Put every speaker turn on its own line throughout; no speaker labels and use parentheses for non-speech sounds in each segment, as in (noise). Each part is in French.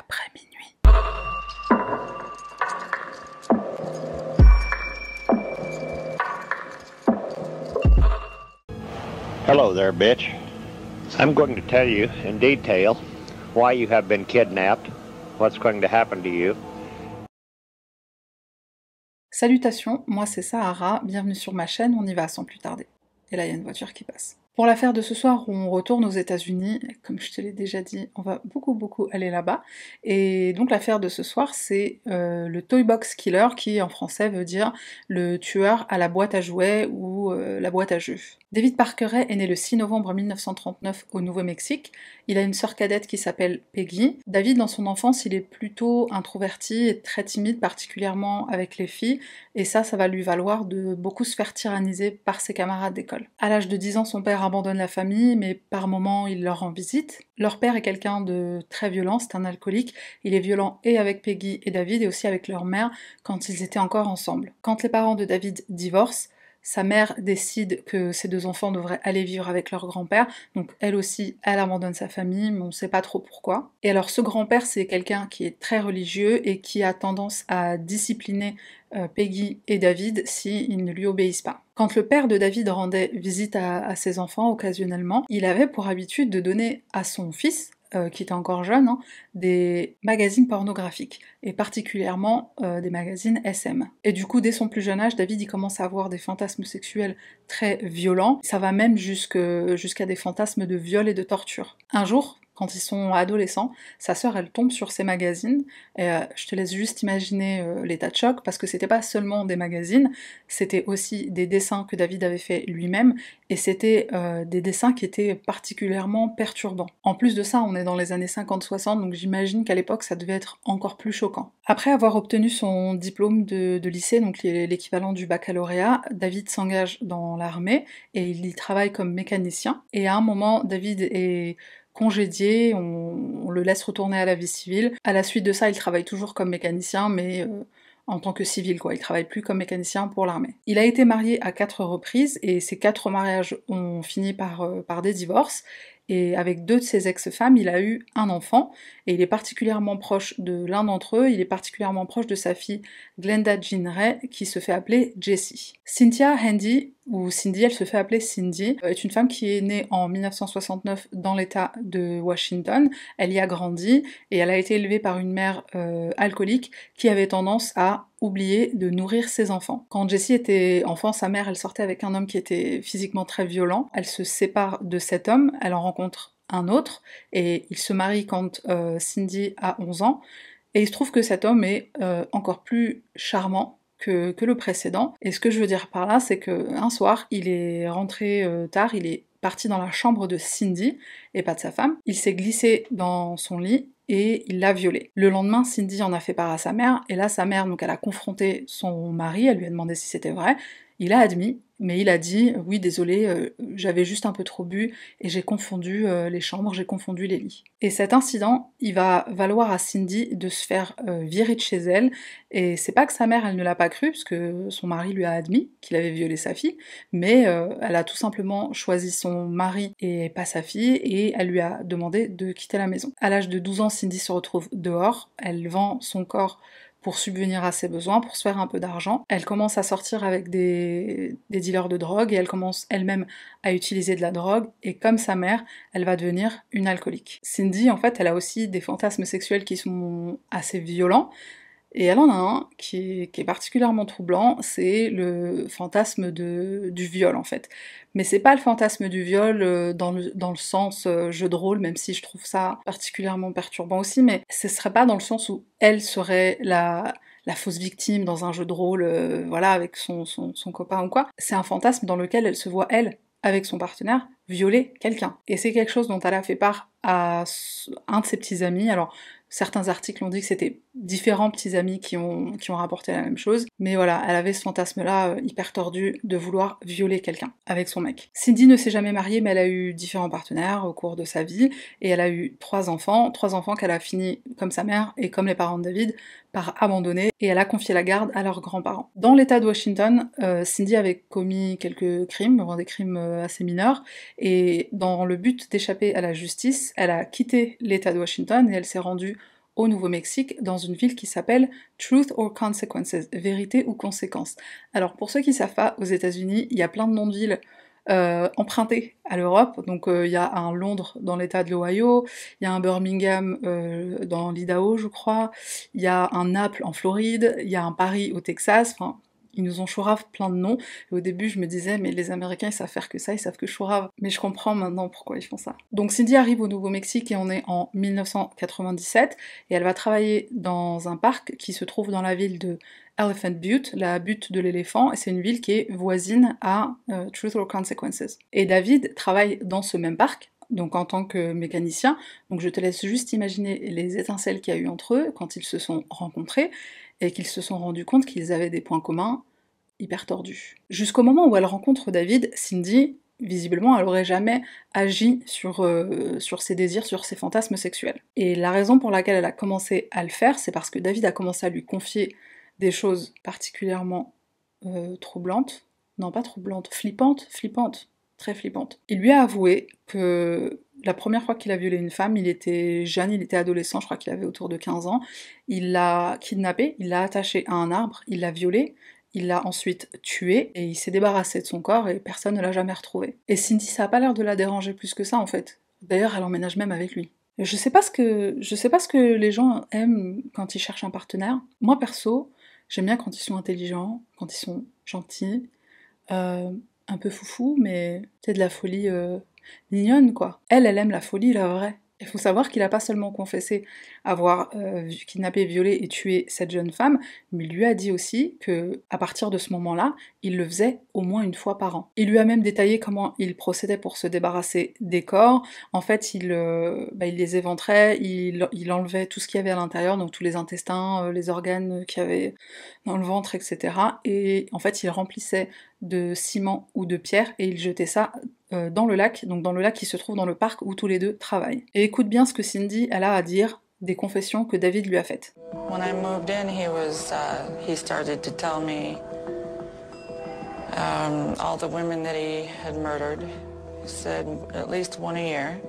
après minuit.
Hello there, bitch. I'm going to tell you in detail why you have been kidnapped, what's going to happen to you.
Salutations, moi c'est Sahara, bienvenue sur ma chaîne, on y va sans plus tarder. Et là il y a une voiture qui passe. Pour l'affaire de ce soir, on retourne aux États-Unis. Comme je te l'ai déjà dit, on va beaucoup beaucoup aller là-bas. Et donc l'affaire de ce soir, c'est euh, le Toy Box Killer, qui en français veut dire le tueur à la boîte à jouets ou euh, la boîte à jeux. David Parkeret est né le 6 novembre 1939 au Nouveau-Mexique. Il a une sœur cadette qui s'appelle Peggy. David, dans son enfance, il est plutôt introverti et très timide, particulièrement avec les filles, et ça, ça va lui valoir de beaucoup se faire tyranniser par ses camarades d'école. À l'âge de 10 ans, son père abandonne la famille, mais par moments, il leur rend visite. Leur père est quelqu'un de très violent, c'est un alcoolique. Il est violent et avec Peggy et David, et aussi avec leur mère quand ils étaient encore ensemble. Quand les parents de David divorcent, sa mère décide que ses deux enfants devraient aller vivre avec leur grand-père, donc elle aussi, elle abandonne sa famille, mais on ne sait pas trop pourquoi. Et alors ce grand-père, c'est quelqu'un qui est très religieux et qui a tendance à discipliner euh, Peggy et David s'ils ne lui obéissent pas. Quand le père de David rendait visite à ses enfants occasionnellement, il avait pour habitude de donner à son fils, euh, qui était encore jeune, hein, des magazines pornographiques, et particulièrement euh, des magazines SM. Et du coup, dès son plus jeune âge, David il commence à avoir des fantasmes sexuels très violents, ça va même jusqu'à des fantasmes de viol et de torture. Un jour, quand ils sont adolescents, sa sœur elle tombe sur ces magazines. Et, euh, je te laisse juste imaginer euh, l'état de choc parce que c'était pas seulement des magazines, c'était aussi des dessins que David avait fait lui-même et c'était euh, des dessins qui étaient particulièrement perturbants. En plus de ça, on est dans les années 50-60 donc j'imagine qu'à l'époque ça devait être encore plus choquant. Après avoir obtenu son diplôme de, de lycée, donc l'équivalent du baccalauréat, David s'engage dans l'armée et il y travaille comme mécanicien. Et à un moment, David est on, le laisse retourner à la vie civile. À la suite de ça, il travaille toujours comme mécanicien, mais euh, en tant que civil, quoi. Il travaille plus comme mécanicien pour l'armée. Il a été marié à quatre reprises et ces quatre mariages ont fini par, euh, par des divorces. Et avec deux de ses ex-femmes, il a eu un enfant, et il est particulièrement proche de l'un d'entre eux, il est particulièrement proche de sa fille Glenda Jean Ray, qui se fait appeler Jessie. Cynthia Handy, ou Cindy, elle se fait appeler Cindy, est une femme qui est née en 1969 dans l'état de Washington. Elle y a grandi, et elle a été élevée par une mère euh, alcoolique qui avait tendance à oublier de nourrir ses enfants. Quand Jessie était enfant, sa mère, elle sortait avec un homme qui était physiquement très violent. Elle se sépare de cet homme, elle en rencontre un autre, et il se marie quand euh, Cindy a 11 ans. Et il se trouve que cet homme est euh, encore plus charmant que, le précédent. Et ce que je veux dire par là, c'est que un soir, il est rentré euh, tard, il est parti dans la chambre de Cindy, et pas de sa femme. Il s'est glissé dans son lit et il l'a violée. Le lendemain, Cindy en a fait part à sa mère, et là, sa mère, donc, elle a confronté son mari, elle lui a demandé si c'était vrai. Il a admis, mais il a dit oui désolé, euh, j'avais juste un peu trop bu et j'ai confondu euh, les chambres, j'ai confondu les lits. Et cet incident, il va valoir à Cindy de se faire euh, virer de chez elle, et c'est pas que sa mère elle ne l'a pas cru, parce que son mari lui a admis qu'il avait violé sa fille, mais elle a tout simplement choisi son mari et pas sa fille, et elle lui a demandé de quitter la maison. À l'âge de 12 ans, Cindy se retrouve dehors, elle vend son corps pour subvenir à ses besoins, pour se faire un peu d'argent. Elle commence à sortir avec des, dealers de drogue et elle commence elle-même à utiliser de la drogue et comme sa mère, elle va devenir une alcoolique. Cindy, en fait, elle a aussi des fantasmes sexuels qui sont assez violents. Et elle en a un qui est, particulièrement troublant, c'est le fantasme de, du viol en fait. Mais c'est pas le fantasme du viol euh, dans le, dans le sens euh, jeu de rôle, même si je trouve ça particulièrement perturbant aussi, mais ce serait pas dans le sens où elle serait la, la fausse victime dans un jeu de rôle, euh, voilà, avec son, son, son copain ou quoi. C'est un fantasme dans lequel elle se voit, elle, avec son partenaire, violer quelqu'un. Et c'est quelque chose dont elle a fait part à un de ses petits amis. Alors, Certains articles ont dit que c'était différents petits amis qui ont, qui ont rapporté la même chose. Mais voilà, elle avait ce fantasme-là euh, hyper tordu de vouloir violer quelqu'un avec son mec. Cindy ne s'est jamais mariée, mais elle a eu différents partenaires au cours de sa vie. Et elle a eu trois enfants. Trois enfants qu'elle a fini, comme sa mère et comme les parents de David, par abandonner. Et elle a confié la garde à leurs grands-parents. Dans l'état de Washington, euh, Cindy avait commis quelques crimes, des crimes euh, assez mineurs. Et dans le but d'échapper à la justice, elle a quitté l'état de Washington et elle s'est rendue au Nouveau-Mexique, dans une ville qui s'appelle Truth or Consequences, vérité ou conséquence. Alors pour ceux qui savent pas, aux États-Unis, il y a plein de noms de villes empruntés à l'Europe. Donc euh, il y a un Londres dans l'État de l'Ohio, il y a un Birmingham euh, dans l'Idaho, je crois, il y a un Naples en Floride, il y a un Paris au Texas. Ils nous ont chourave plein de noms. Et au début, je me disais, mais les Américains, ils savent faire que ça, ils savent que chourave. Mais je comprends maintenant pourquoi ils font ça. Donc Cindy arrive au Nouveau-Mexique et on est en 1997. Et elle va travailler dans un parc qui se trouve dans la ville de Elephant Butte, la butte de l'éléphant, et c'est une ville qui est voisine à euh, Truth or Consequences. Et David travaille dans ce même parc, donc en tant que mécanicien. Donc je te laisse juste imaginer les étincelles qu'il y a eu entre eux quand ils se sont rencontrés et qu'ils se sont rendus compte qu'ils avaient des points communs hyper tordus. Jusqu'au moment où elle rencontre David, Cindy, visiblement, elle aurait jamais agi sur, euh, sur ses désirs, sur ses fantasmes sexuels. Et la raison pour laquelle elle a commencé à le faire, c'est parce que David a commencé à lui confier des choses particulièrement euh, troublantes. Non, pas troublantes, flippantes, flippantes, très flippantes. Il lui a avoué que la première fois qu'il a violé une femme, il était jeune, il était adolescent, je crois qu'il avait autour de 15 ans. Il l'a kidnappé, il l'a attaché à un arbre, il l'a violé, il l'a ensuite tué et il s'est débarrassé de son corps et personne ne l'a jamais retrouvé. Et Cindy, ça a pas l'air de la déranger plus que ça en fait. D'ailleurs, elle emménage même avec lui. Je sais pas ce que sais pas ce que les gens aiment quand ils cherchent un partenaire. Moi perso, j'aime bien quand ils sont intelligents, quand ils sont gentils, euh, un peu foufou, mais c'est de la folie euh, mignonne, quoi. Elle, elle aime la folie, la vraie. Il faut savoir qu'il n'a pas seulement confessé avoir euh, kidnappé, violé et tué cette jeune femme, mais il lui a dit aussi que à partir de ce moment-là, il le faisait au moins une fois par an. Il lui a même détaillé comment il procédait pour se débarrasser des corps. En fait, il, euh, bah, les éventrait, il, il, enlevait tout ce qu'il y avait à l'intérieur, donc tous les intestins, euh, les organes qu'il y avait dans le ventre, etc. Et en fait, il remplissait de ciment ou de pierre et il jetait ça euh, dans le lac, donc dans le lac qui se trouve dans le parc où tous les deux travaillent. Et écoute bien ce que Cindy elle a à dire des confessions que David lui a faites.
When I moved in, he was uh, he started to tell me um, all the women that he had murdered. He said at least one a year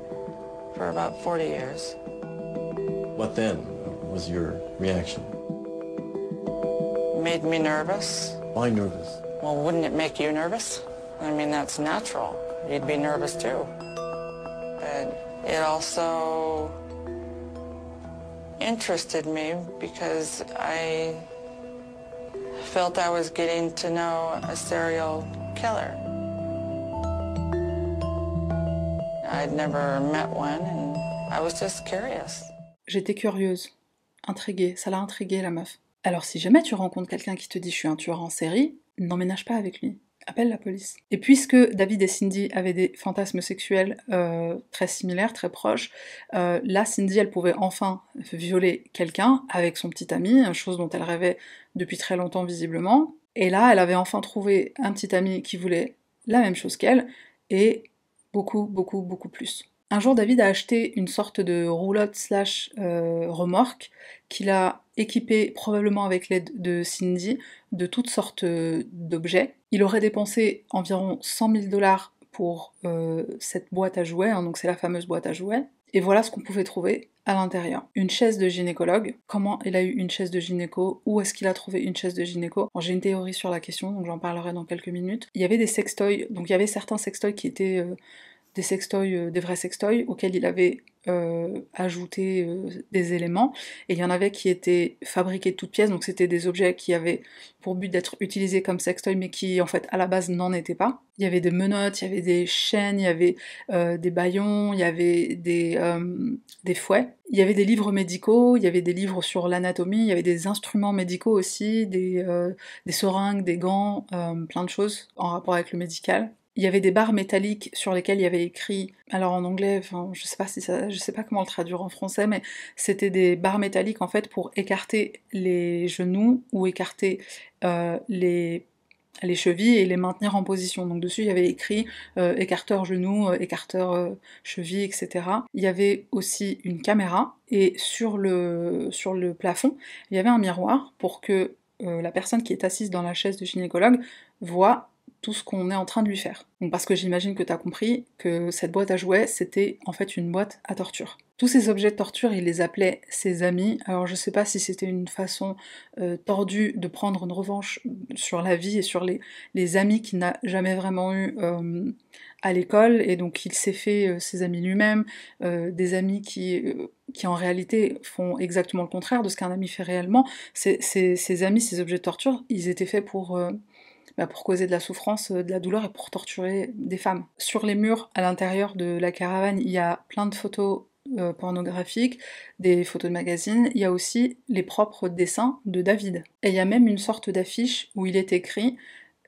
for about 40 years.
What then was your reaction?
Made me nervous.
Why nervous?
Well, wouldn't it make you nervous? I mean, that's natural. You'd be nervous too. But it also interested me because I felt I was getting to know a serial killer. I'd never met one and I was just curious.
J'étais curieuse, intriguée, ça l'a intriguée la meuf. Alors si jamais tu rencontres quelqu'un qui te dit je suis un tueur en série, n'emménage pas avec lui appelle la police. Et puisque David et Cindy avaient des fantasmes sexuels euh, très similaires, très proches, euh, là Cindy elle pouvait enfin violer quelqu'un avec son petit ami, chose dont elle rêvait depuis très longtemps visiblement. Et là elle avait enfin trouvé un petit ami qui voulait la même chose qu'elle, et beaucoup, beaucoup, beaucoup plus. Un jour, David a acheté une sorte de roulotte slash euh, remorque qu'il a équipé probablement avec l'aide de Cindy de toutes sortes euh, d'objets. Il aurait dépensé environ 100 000 dollars pour euh, cette boîte à jouets, hein, donc c'est la fameuse boîte à jouets. Et voilà ce qu'on pouvait trouver à l'intérieur. Une chaise de gynécologue. Comment il a eu une chaise de gynéco? Où est-ce qu'il a trouvé une chaise de gynéco? J'ai une théorie sur la question, donc j'en parlerai dans quelques minutes. Il y avait des sextoys, donc il y avait certains sextoys qui étaient des sextoys, euh, des vrais sextoys auxquels il avait euh, ajouté euh, des éléments. Et il y en avait qui étaient fabriqués de toutes pièces, donc c'était des objets qui avaient pour but d'être utilisés comme sextoys, mais qui en fait à la base n'en étaient pas. Il y avait des menottes, il y avait des chaînes, il y avait des baillons, il y avait des, des fouets. Il y avait des livres médicaux, il y avait des livres sur l'anatomie, il y avait des instruments médicaux aussi, des, des seringues, des gants, plein de choses en rapport avec le médical. Il y avait des barres métalliques sur lesquelles il y avait écrit, alors en anglais, je sais pas sais pas comment le traduire en français, mais c'était des barres métalliques en fait pour écarter les genoux ou écarter euh, les les chevilles et les maintenir en position. Donc dessus, il y avait écrit euh, écarteur genou, euh, écarteur cheville, etc. Il y avait aussi une caméra et sur le, sur le plafond, il y avait un miroir pour que la personne qui est assise dans la chaise de gynécologue voit tout ce qu'on est en train de lui faire. Parce que j'imagine que tu as compris que cette boîte à jouets, c'était en fait une boîte à torture. Tous ces objets de torture, il les appelait ses amis. Alors je sais pas si c'était une façon euh, tordue de prendre une revanche sur la vie et sur les, amis qu'il n'a jamais vraiment eu euh, à l'école, et donc il s'est fait euh, ses amis lui-même, des amis qui, qui en réalité font exactement le contraire de ce qu'un ami fait réellement. Ces, amis, ces objets de torture, ils étaient faits pour... Bah, pour causer de la souffrance, de la douleur et pour torturer des femmes. Sur les murs à l'intérieur de la caravane, il y a plein de photos euh, pornographiques, des photos de magazines, il y a aussi les propres dessins de David. Et il y a même une sorte d'affiche où il est écrit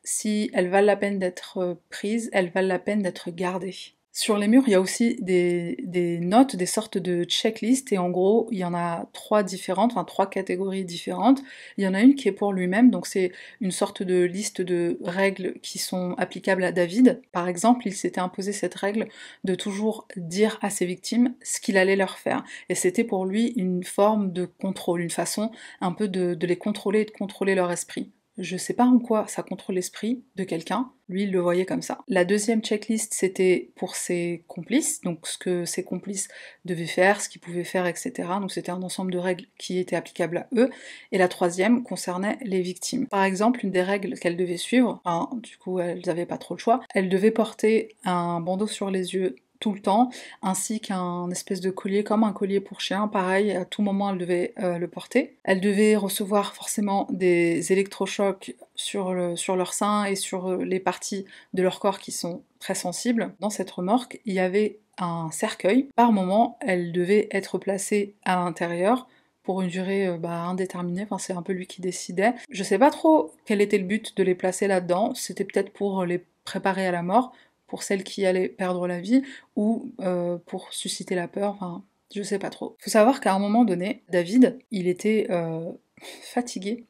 si elles valent la peine d'être prises, elles valent la peine d'être gardées. Sur les murs, il y a aussi des, notes, des sortes de checklists, et en gros, il y en a trois différentes, enfin trois catégories différentes. Il y en a une qui est pour lui-même, donc c'est une sorte de liste de règles qui sont applicables à David. Par exemple, il s'était imposé cette règle de toujours dire à ses victimes ce qu'il allait leur faire. Et c'était pour lui une forme de contrôle, une façon un peu de, de les contrôler et de contrôler leur esprit. Je sais pas en quoi ça contrôle l'esprit de quelqu'un, lui il le voyait comme ça. La deuxième checklist c'était pour ses complices, donc ce que ses complices devaient faire, ce qu'ils pouvaient faire, etc. Donc c'était un ensemble de règles qui étaient applicables à eux. Et la troisième concernait les victimes. Par exemple, une des règles qu'elles devaient suivre, du coup elles n'avaient pas trop le choix, elles devaient porter un bandeau sur les yeux le temps, ainsi qu'un espèce de collier, comme un collier pour chien, pareil, à tout moment elle devait euh, le porter. Elle devait recevoir forcément des électrochocs sur, sur leur sein et sur euh, les parties de leur corps qui sont très sensibles. Dans cette remorque, il y avait un cercueil. Par moment, elle devait être placée à l'intérieur pour une durée euh, bah, indéterminée, enfin c'est un peu lui qui décidait. Je sais pas trop quel était le but de les placer là-dedans, c'était peut-être pour les préparer à la mort, pour celle qui allait perdre la vie ou euh, pour susciter la peur, enfin je sais pas trop. Faut savoir qu'à un moment donné, David, il était euh, (laughs) fatigué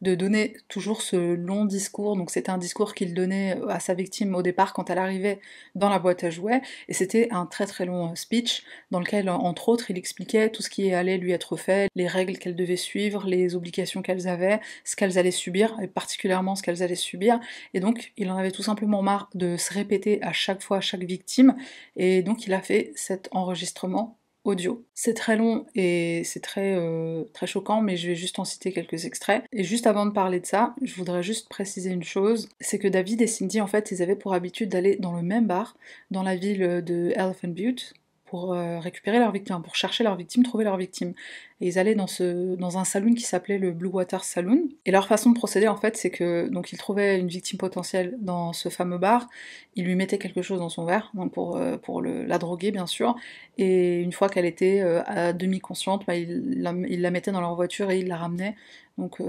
de donner toujours ce long discours. Donc c'était un discours qu'il donnait à sa victime au départ quand elle arrivait dans la boîte à jouets, et c'était un très très long speech dans lequel, entre autres, il expliquait tout ce qui allait lui être fait, les règles qu'elle devait suivre, les obligations qu'elles avaient, ce qu'elles allaient subir, et particulièrement ce qu'elles allaient subir. Et donc il en avait tout simplement marre de se répéter à chaque fois à chaque victime, et donc il a fait cet enregistrement C'est très long et c'est très, euh, très choquant, mais je vais juste en citer quelques extraits. Et juste avant de parler de ça, je voudrais juste préciser une chose, c'est que David et Cindy, en fait, ils avaient pour habitude d'aller dans le même bar, dans la ville de Elephant Butte, pour euh, récupérer leurs victimes, pour chercher leurs victimes, trouver leurs victimes. Et ils allaient dans, ce, dans un saloon qui s'appelait le Blue Water Saloon. Et leur façon de procéder, en fait, c'est que donc ils trouvaient une victime potentielle dans ce fameux bar, ils lui mettaient quelque chose dans son verre, donc pour, euh, pour la droguer, bien sûr. Et une fois qu'elle était euh, à demi consciente, bah, ils, la, la, mettaient dans leur voiture et ils la ramenaient donc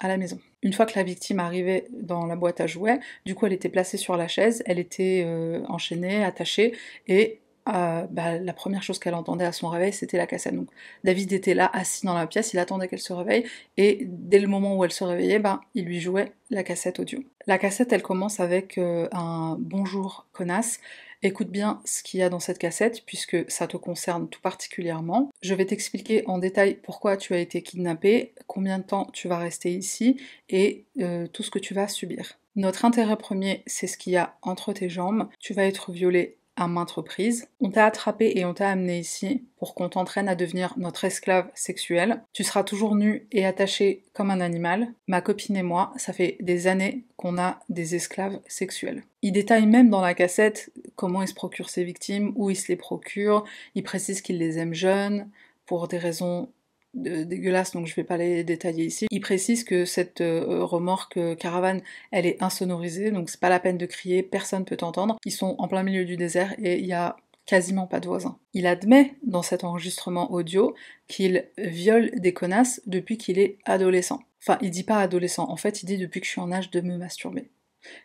à la maison. Une fois que la victime arrivait dans la boîte à jouets, du coup elle était placée sur la chaise, elle était enchaînée, attachée, et euh, bah, la première chose qu'elle entendait à son réveil, c'était la cassette. Donc David était là, assis dans la pièce, il attendait qu'elle se réveille, et dès le moment où elle se réveillait, ben, il lui jouait la cassette audio. La cassette, elle commence avec euh, un bonjour connasse. Écoute bien ce qu'il y a dans cette cassette, puisque ça te concerne tout particulièrement. Je vais t'expliquer en détail pourquoi tu as été kidnappé, combien de temps tu vas rester ici, et euh, tout ce que tu vas subir. Notre intérêt premier, c'est ce qu'il y a entre tes jambes. Tu vas être violé à maintes reprises. On t'a attrapé et on t'a amené ici pour qu'on t'entraîne à devenir notre esclave sexuel. Tu seras toujours nu et attaché comme un animal. Ma copine et moi, ça fait des années qu'on a des esclaves sexuels. Il détaille même dans la cassette comment il se procure ses victimes, où il se les procure. Il précise qu'il les aime jeunes pour des raisons dégueulasse, donc je vais pas les détailler ici. Il précise que cette euh, remorque euh, caravane, elle est insonorisée, donc c'est pas la peine de crier, personne peut entendre. Ils sont en plein milieu du désert et il y a quasiment pas de voisins. Il admet dans cet enregistrement audio qu'il viole des connasses depuis qu'il est adolescent. Enfin, il dit pas adolescent, en fait il dit depuis que je suis en âge de me masturber.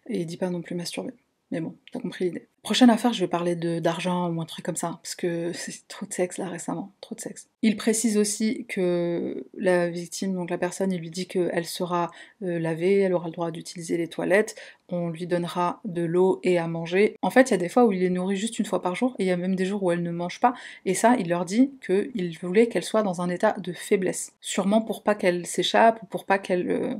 Et il dit pas non plus masturber. Mais bon, t'as compris l'idée. Prochaine affaire, je vais parler d'argent ou un truc comme ça, parce que (laughs) c'est trop de sexe là récemment, trop de sexe. Il précise aussi que la victime, donc la personne, il lui dit qu'elle sera euh, lavée, elle aura le droit d'utiliser les toilettes, on lui donnera de l'eau et à manger. En fait, il y a des fois où il les nourrit juste une fois par jour, et il y a même des jours où elle ne mange pas, et ça, il leur dit qu'il voulait qu'elle soit dans un état de faiblesse. Sûrement pour pas qu'elle s'échappe, ou pour pas qu'elle... Euh,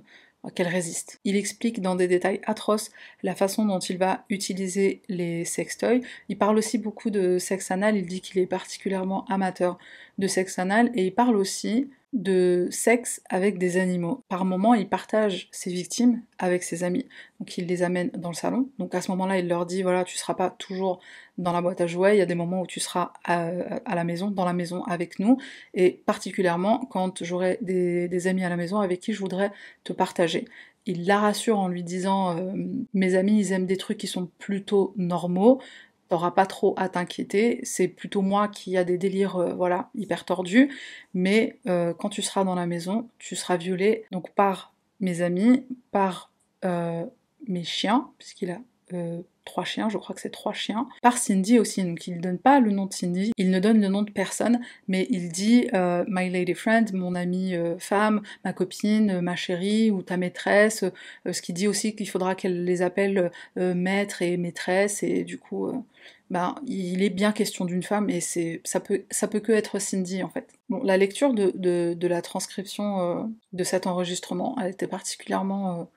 qu'elle résiste. Il explique dans des détails atroces la façon dont il va utiliser les sextoys. Il parle aussi beaucoup de sexe anal, il dit qu'il est particulièrement amateur de sexe anal et il parle aussi de sexe avec des animaux. Par moment, il partage ses victimes avec ses amis. Donc il les amène dans le salon. Donc à ce moment-là, il leur dit voilà, tu seras pas toujours dans la boîte à jouets, il y a des moments où tu seras à, la maison, dans la maison avec nous, et particulièrement quand j'aurai des, amis à la maison avec qui je voudrais te partager. Il la rassure en lui disant euh, mes amis ils aiment des trucs qui sont plutôt normaux, t'auras pas trop à t'inquiéter, c'est plutôt moi qui a des délires euh, voilà hyper tordus, mais euh, quand tu seras dans la maison, tu seras violé donc par mes amis, par mes chiens, puisqu'il a trois chiens, je crois que c'est trois chiens, par Cindy aussi. Donc il ne donne pas le nom de Cindy, il ne donne le nom de personne, mais il dit euh, My Lady Friend, mon amie euh, femme, ma copine, ma chérie ou ta maîtresse. Euh, ce qui dit aussi qu'il faudra qu'elle les appelle maître et maîtresse, et du coup. Ben, il est bien question d'une femme et c'est ça peut ça peut que être Cindy en fait. Bon, la lecture de, de, la transcription de cet enregistrement, elle était particulièrement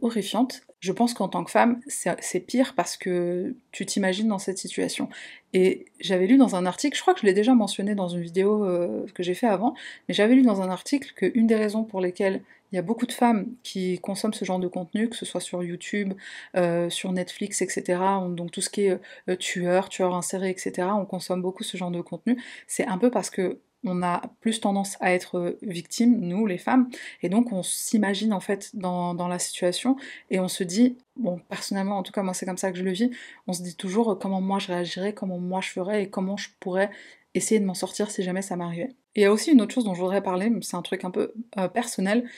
horrifiante. Je pense qu'en tant que femme, c'est pire parce que tu t'imagines dans cette situation. Et j'avais lu dans un article, je crois que je l'ai déjà mentionné dans une vidéo euh, que j'ai fait avant, mais j'avais lu dans un article qu'une des raisons pour lesquelles il y a beaucoup de femmes qui consomment ce genre de contenu, que ce soit sur YouTube, euh, sur Netflix, etc. Donc tout ce qui est euh, tueur, tueur inséré, etc. On consomme beaucoup ce genre de contenu. C'est un peu parce que on a plus tendance à être euh, victime, nous les femmes, et donc on s'imagine en fait dans, la situation et on se dit, personnellement en tout cas moi c'est comme ça que je le vis, on se dit toujours euh, comment moi je réagirais, comment moi je ferais et comment je pourrais essayer de m'en sortir si jamais ça m'arrivait. Il y a aussi une autre chose dont je voudrais parler, c'est un truc un peu euh, personnel,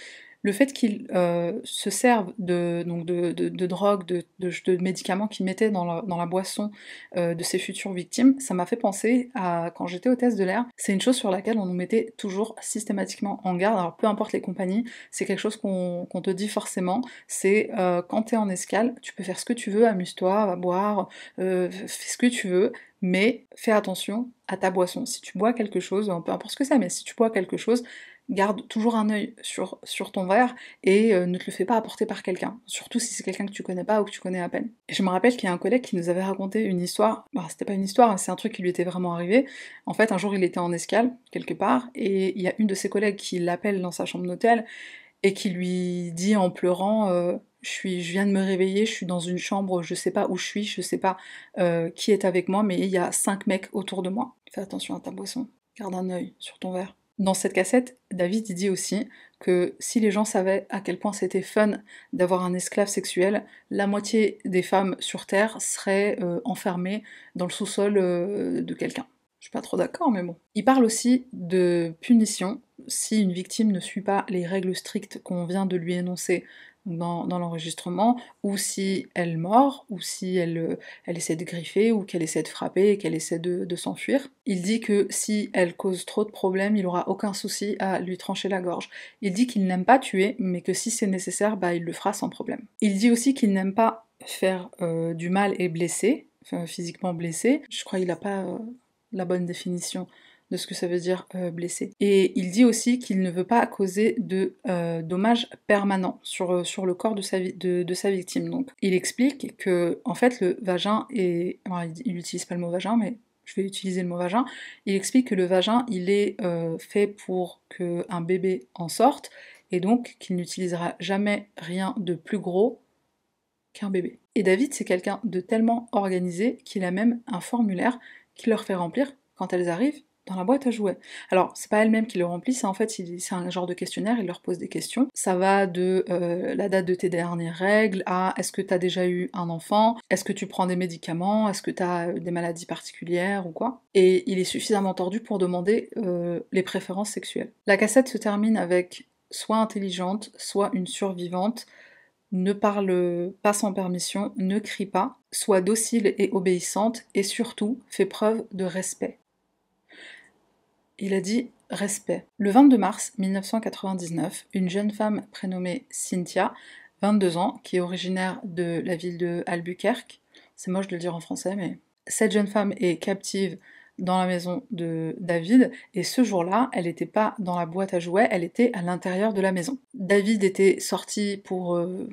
le fait qu'ils euh, se servent de, donc de, drogue, de, médicaments qu'ils mettaient dans la, boisson euh, de ces futures victimes, ça m'a fait penser à quand j'étais hôtesse de l'air. C'est une chose sur laquelle on nous mettait toujours systématiquement en garde. Alors peu importe les compagnies, c'est quelque chose qu'on te dit forcément. C'est euh, quand t'es en escale, tu peux faire ce que tu veux, amuse-toi, va boire, fais ce que tu veux, mais fais attention à ta boisson. Si tu bois quelque chose, peu importe ce que c'est, mais si tu bois quelque chose, garde toujours un œil sur, ton verre et euh, ne te le fais pas apporter par quelqu'un, surtout si c'est quelqu'un que tu connais pas ou que tu connais à peine. Je me rappelle qu'il y a un collègue qui nous avait raconté une histoire, bah, c'était pas une histoire, c'est un truc qui lui était vraiment arrivé. En fait, un jour il était en escale, quelque part, et il y a une de ses collègues qui l'appelle dans sa chambre d'hôtel et qui lui dit en pleurant euh, je viens de me réveiller, je suis dans une chambre, je sais pas où je suis, je sais pas euh, qui est avec moi, mais il y a cinq mecs autour de moi. Fais attention à ta boisson, garde un œil sur ton verre. Dans cette cassette, David dit aussi que si les gens savaient à quel point c'était fun d'avoir un esclave sexuel, la moitié des femmes sur Terre seraient euh, enfermées dans le sous-sol euh, de quelqu'un. Je suis pas trop d'accord, mais bon. Il parle aussi de punition si une victime ne suit pas les règles strictes qu'on vient de lui énoncer dans, l'enregistrement, ou si elle mord, ou si elle, euh, elle essaie de griffer, ou qu'elle essaie de frapper et qu'elle essaie de, s'enfuir. Il dit que si elle cause trop de problèmes, il aura aucun souci à lui trancher la gorge. Il dit qu'il n'aime pas tuer, mais que si c'est nécessaire, bah, il le fera sans problème. Il dit aussi qu'il n'aime pas faire euh, du mal et blesser, physiquement blesser. Je crois qu'il n'a pas euh, la bonne définition de ce que ça veut dire euh, blessé. Et il dit aussi qu'il ne veut pas causer de euh, dommages permanents sur, euh, sur le corps de sa, de, sa victime. Donc il explique que en fait le vagin est... il n'utilise pas le mot vagin, mais je vais utiliser le mot vagin. Il explique que le vagin, il est fait pour qu'un bébé en sorte, et donc qu'il n'utilisera jamais rien de plus gros qu'un bébé. Et David, c'est quelqu'un de tellement organisé qu'il a même un formulaire qu'il leur fait remplir quand elles arrivent dans la boîte à jouets. Alors, c'est pas elle-même qui le remplit, c'est en fait, c'est un genre de questionnaire, il leur pose des questions. Ça va de euh, la date de tes dernières règles à est-ce que tu as déjà eu un enfant, est-ce que tu prends des médicaments, est-ce que tu as euh, des maladies particulières ou quoi? Et il est suffisamment tordu pour demander euh, les préférences sexuelles. La cassette se termine avec soit intelligente, soit une survivante, ne parle pas sans permission, ne crie pas, soit docile et obéissante, et surtout fait preuve de respect il a dit respect. Le 22 mars 1999, une jeune femme prénommée Cynthia, 22 ans, qui est originaire de la ville de Albuquerque, c'est moche de le dire en français, mais cette jeune femme est captive dans la maison de David, et ce jour-là, elle n'était pas dans la boîte à jouets, elle était à l'intérieur de la maison. David était sorti pour euh,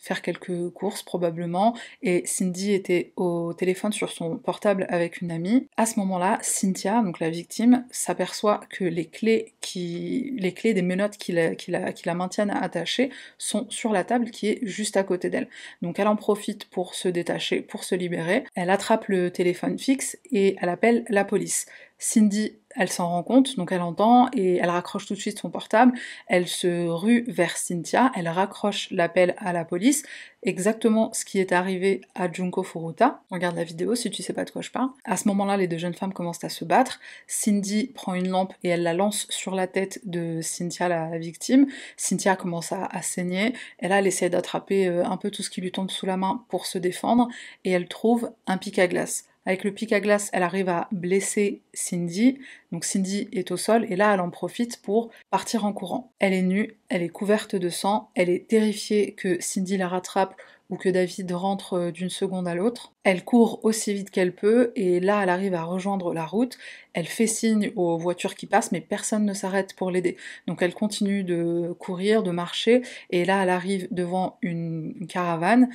faire quelques courses probablement, et Cindy était au téléphone sur son portable avec une amie. À ce moment-là, Cynthia, donc la victime, s'aperçoit que les clés, qui, les clés des menottes qui la, qui, la, qui la maintiennent attachée sont sur la table qui est juste à côté d'elle. Donc elle en profite pour se détacher, pour se libérer. Elle attrape le téléphone fixe et elle appelle la police. Cindy, elle s'en rend compte, donc elle entend et elle raccroche tout de suite son portable. Elle se rue vers Cynthia, elle raccroche l'appel à la police. Exactement ce qui est arrivé à Junko Furuta. Regarde la vidéo si tu sais pas de quoi je parle. À ce moment-là, les deux jeunes femmes commencent à se battre. Cindy prend une lampe et elle la lance sur la tête de Cynthia, la victime. Cynthia commence à, saigner. Et là, elle essaie d'attraper euh, un peu tout ce qui lui tombe sous la main pour se défendre et elle trouve un pic à glace. Avec le pic à glace, elle arrive à blesser Cindy. Donc Cindy est au sol et là, elle en profite pour partir en courant. Elle est nue, elle est couverte de sang, elle est terrifiée que Cindy la rattrape ou que David rentre euh, d'une seconde à l'autre. Elle court aussi vite qu'elle peut et là elle arrive à rejoindre la route. Elle fait signe aux voitures qui passent mais personne ne s'arrête pour l'aider. Donc elle continue de courir, de marcher et là elle arrive devant une caravane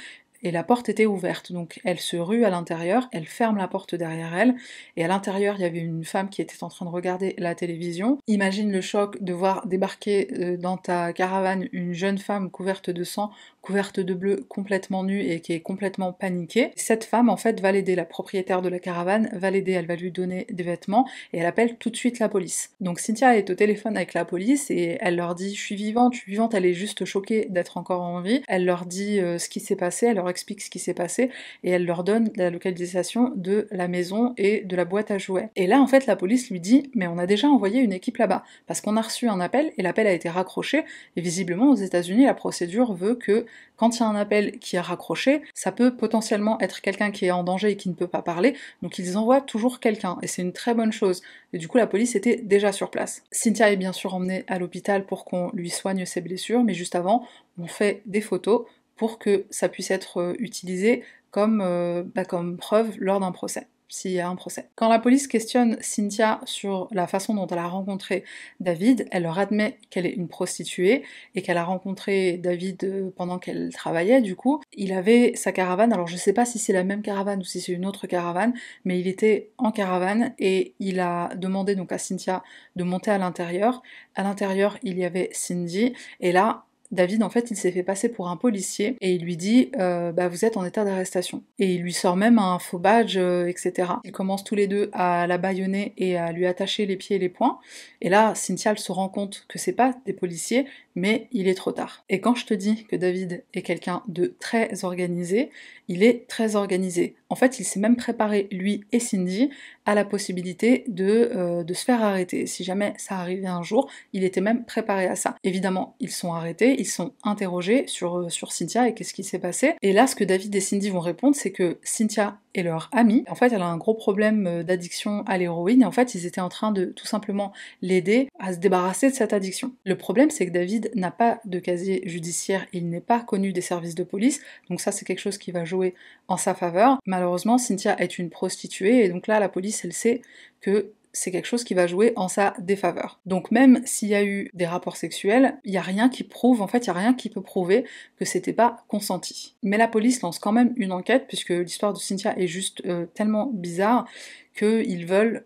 et la porte était ouverte. Donc elle se rue à l'intérieur, elle ferme la porte derrière elle, et à l'intérieur il y avait une femme qui était en train de regarder la télévision. Imagine le choc de voir débarquer euh, dans ta caravane une jeune femme couverte de sang, couverte de bleu, complètement nue et qui est complètement paniquée. Cette femme en fait va l'aider, la propriétaire de la caravane va l'aider, elle va lui donner des vêtements et elle appelle tout de suite la police. Donc Cynthia est au téléphone avec la police et elle leur dit je suis vivante, je suis vivante, elle est juste choquée d'être encore en vie. Elle leur dit euh, ce qui s'est passé, elle leur explique ce qui s'est passé et elle leur donne la localisation de la maison et de la boîte à jouets. Et là, en fait, la police lui dit Mais on a déjà envoyé une équipe là-bas parce qu'on a reçu un appel et l'appel a été raccroché. Et visiblement, aux États-Unis, la procédure veut que quand il y a un appel qui est raccroché, ça peut potentiellement être quelqu'un qui est en danger et qui ne peut pas parler. Donc ils envoient toujours quelqu'un et c'est une très bonne chose. Et du coup, la police était déjà sur place. Cynthia est bien sûr emmenée à l'hôpital pour qu'on lui soigne ses blessures, mais juste avant, on fait des photos pour que ça puisse être euh, utilisé comme, euh, bah, comme preuve lors d'un procès s'il y a un procès. Quand la police questionne Cynthia sur la façon dont elle a rencontré David, elle leur admet qu'elle est une prostituée et qu'elle a rencontré David euh, pendant qu'elle travaillait du coup. Il avait sa caravane, alors je sais pas si c'est la même caravane ou si c'est une autre caravane, mais il était en caravane et il a demandé donc à Cynthia de monter à l'intérieur. À l'intérieur, il y avait Cindy et là, David, en fait, il s'est fait passer pour un policier et il lui dit euh, bah, Vous êtes en état d'arrestation. Et il lui sort même un faux badge, euh, etc. Ils commencent tous les deux à la bâillonner et à lui attacher les pieds et les poings. Et là, Cynthia se rend compte que c'est pas des policiers, mais il est trop tard. Et quand je te dis que David est quelqu'un de très organisé, il est très organisé. En fait, il s'est même préparé, lui et Cindy, à la possibilité de, euh, de, se faire arrêter. Si jamais ça arrivait un jour, il était même préparé à ça. Évidemment, ils sont arrêtés, ils sont interrogés sur, euh, sur Cynthia et qu'est-ce qui s'est passé. Et là, ce que David et Cindy vont répondre, c'est que Cynthia et leur amie, en fait, elle a un gros problème euh, d'addiction à l'héroïne et en fait, ils étaient en train de tout simplement l'aider à se débarrasser de cette addiction. Le problème, c'est que David n'a pas de casier judiciaire, il n'est pas connu des services de police, donc ça, c'est quelque chose qui va jouer en sa faveur. Malheureusement, Cynthia est une prostituée et donc là, la police, elle sait que c'est quelque chose qui va jouer en sa défaveur. Donc même s'il y a eu des rapports sexuels, il n'y a rien qui prouve, en fait, il n'y a rien qui peut prouver que c'était pas consenti. Mais la police lance quand même une enquête, puisque l'histoire de Cynthia est juste euh, tellement bizarre qu'ils veulent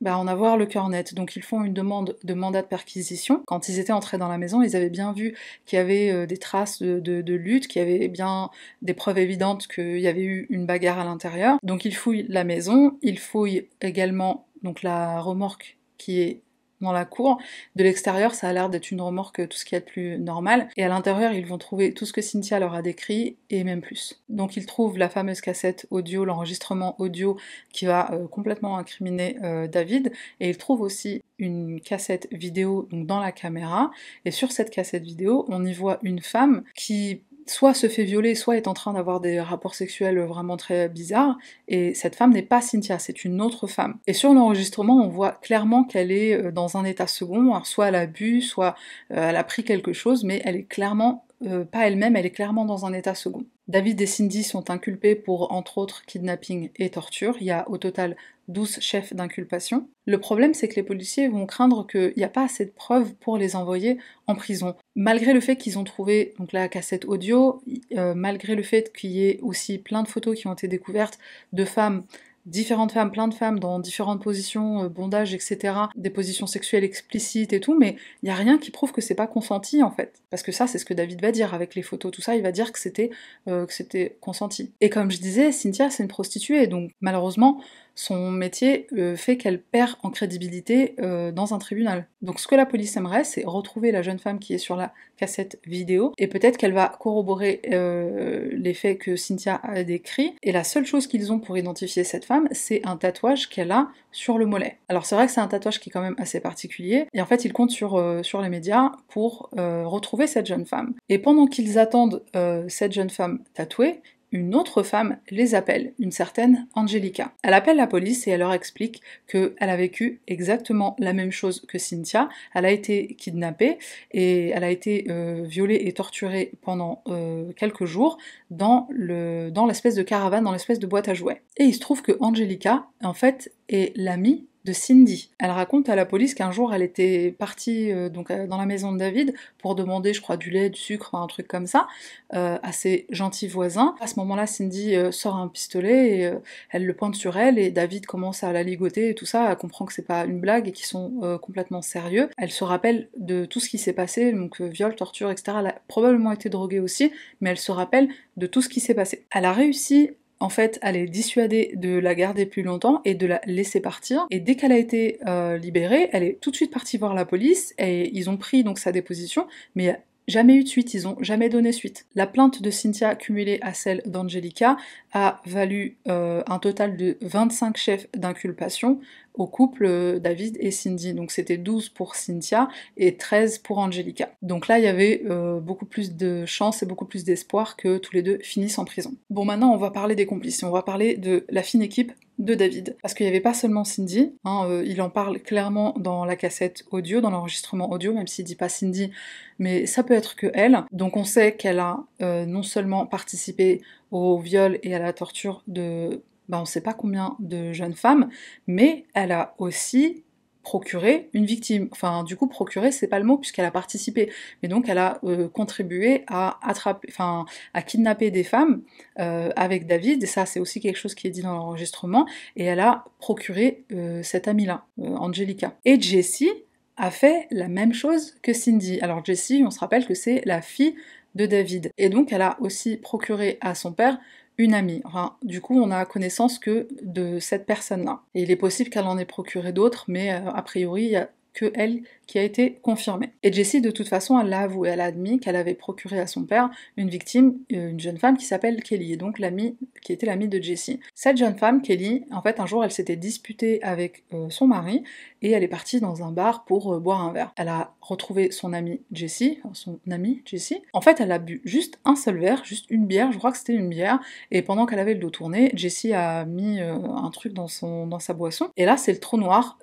bah, en avoir le cœur net. Donc ils font une demande de mandat de perquisition. Quand ils étaient entrés dans la maison, ils avaient bien vu qu'il y avait euh, des traces de, de lutte, qu'il y avait bien des preuves évidentes qu'il y avait eu une bagarre à l'intérieur. Donc ils fouillent la maison, ils fouillent également donc la remorque qui est dans la cour. De l'extérieur, ça a l'air d'être une remorque tout ce qui est de plus normal. Et à l'intérieur, ils vont trouver tout ce que Cynthia leur a décrit et même plus. Donc ils trouvent la fameuse cassette audio, l'enregistrement audio qui va euh, complètement incriminer euh, David. Et ils trouvent aussi une cassette vidéo dans la caméra. Et sur cette cassette vidéo, on y voit une femme qui soit se fait violer, soit est en train d'avoir des rapports sexuels vraiment très bizarres, et cette femme n'est pas Cynthia, c'est une autre femme. Et sur l'enregistrement, on voit clairement qu'elle est euh, dans un état second, alors soit elle a bu, soit euh, elle a pris quelque chose, mais elle est clairement euh, pas elle-même, elle est clairement dans un état second. David et Cindy sont inculpés pour, entre autres, kidnapping et torture. Il y a au total 12 chefs d'inculpation. Le problème, c'est que les policiers vont craindre qu'il n'y a pas assez de preuves pour les envoyer en prison. Malgré le fait qu'ils ont trouvé la cassette audio, euh, malgré le fait qu'il y ait aussi plein de photos qui ont été découvertes de femmes différentes femmes, plein de femmes dans différentes positions, euh, bondage, etc., des positions sexuelles explicites et tout, mais il n'y a rien qui prouve que c'est pas consenti en fait. Parce que ça, c'est ce que David va dire avec les photos, tout ça, il va dire que c'était euh, que c'était consenti. Et comme je disais, Cynthia, c'est une prostituée, donc malheureusement, son métier euh, fait qu'elle perd en crédibilité euh, dans un tribunal. Donc ce que la police aimerait, c'est retrouver la jeune femme qui est sur la cassette vidéo, et peut-être qu'elle va corroborer euh, les faits que Cynthia a décrits, et la seule chose qu'ils ont pour identifier cette femme, c'est un tatouage qu'elle a sur le mollet. Alors c'est vrai que c'est un tatouage qui est quand même assez particulier, et en fait ils comptent sur, sur les médias pour retrouver cette jeune femme. Et pendant qu'ils attendent cette jeune femme tatouée, une autre femme les appelle, une certaine Angelica. Elle appelle la police et elle leur explique qu'elle a vécu exactement la même chose que Cynthia. Elle a été kidnappée et elle a été euh, violée et torturée pendant euh, quelques jours dans le dans l'espèce de caravane, dans l'espèce de boîte à jouets. Et il se trouve que Angelica, en fait, est l'amie Cindy. Elle raconte à la police qu'un jour elle était partie euh, donc euh, dans la maison de David pour demander, je crois, du lait, du sucre, un truc comme ça, euh, à ses gentils voisins. À ce moment-là, Cindy sort un pistolet et elle le pointe sur elle et David commence à la ligoter et tout ça. Elle comprend que c'est pas une blague et qu'ils sont complètement sérieux. Elle se rappelle de tout ce qui s'est passé, donc viol, torture, etc. Elle a probablement été droguée aussi, mais elle se rappelle de tout ce qui s'est passé. Elle a réussi en fait, elle est dissuadée de la garder plus longtemps et de la laisser partir. Et dès qu'elle a été euh, libérée, elle est tout de suite partie voir la police et ils ont pris donc sa déposition, mais jamais eu de suite, ils ont jamais donné suite. La plainte de Cynthia cumulée à celle d'Angelica a valu euh, un total de 25 chefs d'inculpation couple euh, David et Cindy. Donc c'était 12 pour Cynthia et 13 pour Angelica. Donc là, il y avait euh, beaucoup plus de chance et beaucoup plus d'espoir que tous les deux finissent en prison. Bon, maintenant, on va parler des complices. On va parler de la fine équipe de David. Parce qu'il n'y avait pas seulement Cindy, hein, euh, il en parle clairement dans la cassette audio, dans l'enregistrement audio, même s'il dit pas Cindy, mais ça peut être que elle. Donc on sait qu'elle a non seulement participé au viol et à la torture de ben, on ne sait pas combien de jeunes femmes, mais elle a aussi procuré une victime. Enfin, du coup, procuré, c'est pas le mot puisqu'elle a participé, mais donc elle a euh, contribué à attraper, enfin, à kidnapper des femmes euh, avec David. Et ça, c'est aussi quelque chose qui est dit dans l'enregistrement. Et elle a procuré euh, cette amie-là, Angelica. Et Jessie a fait la même chose que Cindy. Alors Jessie, on se rappelle que c'est la fille de David. Et donc, elle a aussi procuré à son père une amie. Enfin, du coup, on a connaissance que de cette personne-là. Et il est possible qu'elle en ait procuré d'autres, mais euh, a priori, il y a que elle qui a été confirmée. Et Jessie, de toute façon, elle l'a avoué, elle a admis qu'elle avait procuré à son père une victime, euh, une jeune femme qui s'appelle Kelly, et donc l'amie qui était l'amie de Jessie. Cette jeune femme, Kelly, en fait, un jour, elle s'était disputée avec euh, son mari, et elle est partie dans un bar pour euh, boire un verre. Elle a retrouvé son amie Jessie, son amie Jessie. En fait, elle a bu juste un seul verre, juste une bière, je crois que c'était une bière, et pendant qu'elle avait le dos tourné, Jessie a mis un truc dans, son, dans sa boisson, et là, c'est le trou noir.